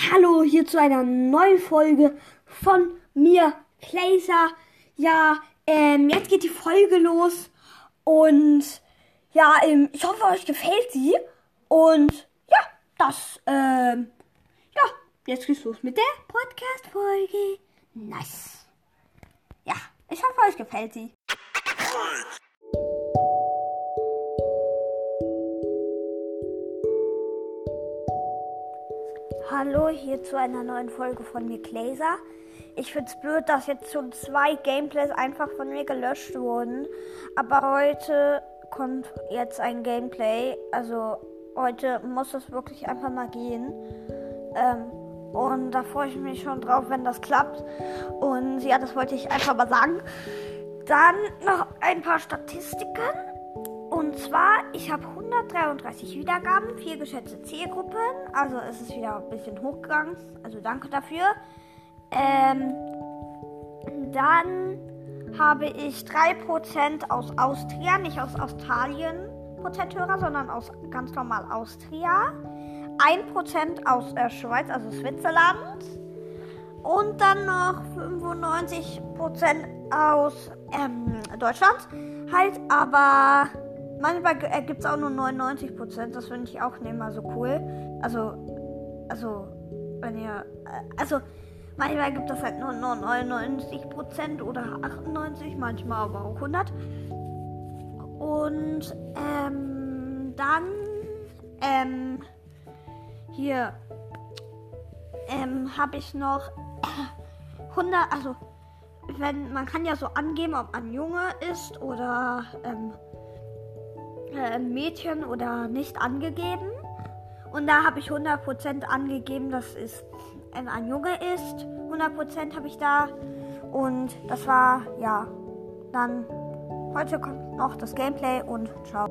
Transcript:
Hallo hier zu einer neuen Folge von mir, Placer. Ja, ähm, jetzt geht die Folge los und ja, ähm, ich hoffe, euch gefällt sie. Und ja, das, ähm, ja, jetzt geht's los mit der Podcast-Folge. Nice. Ja, ich hoffe, euch gefällt sie. Hallo, hier zu einer neuen Folge von mir, Glazer. Ich find's blöd, dass jetzt schon zwei Gameplays einfach von mir gelöscht wurden. Aber heute kommt jetzt ein Gameplay. Also heute muss es wirklich einfach mal gehen. Ähm, und da freue ich mich schon drauf, wenn das klappt. Und ja, das wollte ich einfach mal sagen. Dann noch ein paar Statistiken. Und zwar, ich habe 133 Wiedergaben, vier geschätzte Zielgruppen. Also es ist wieder ein bisschen hochgegangen. Also danke dafür. Ähm, dann habe ich 3% aus Austria, nicht aus Australien Prozenthörer, sondern aus ganz normal Austria. 1% aus der Schweiz, also Switzerland. Und dann noch 95% aus ähm, Deutschland. Halt, aber manchmal ergibt es auch nur 99%. Das finde ich auch nicht mal so cool. Also, also, wenn ihr, äh, also, manchmal gibt es halt nur 99% oder 98%, manchmal aber auch 100. Und, ähm, dann, ähm, hier, ähm, habe ich noch 100, also, wenn, man kann ja so angeben, ob man Junge ist oder, ähm, äh, Mädchen oder nicht angegeben. Und da habe ich 100% angegeben, dass es ein Junge ist. 100% habe ich da. Und das war, ja, dann heute kommt noch das Gameplay und ciao.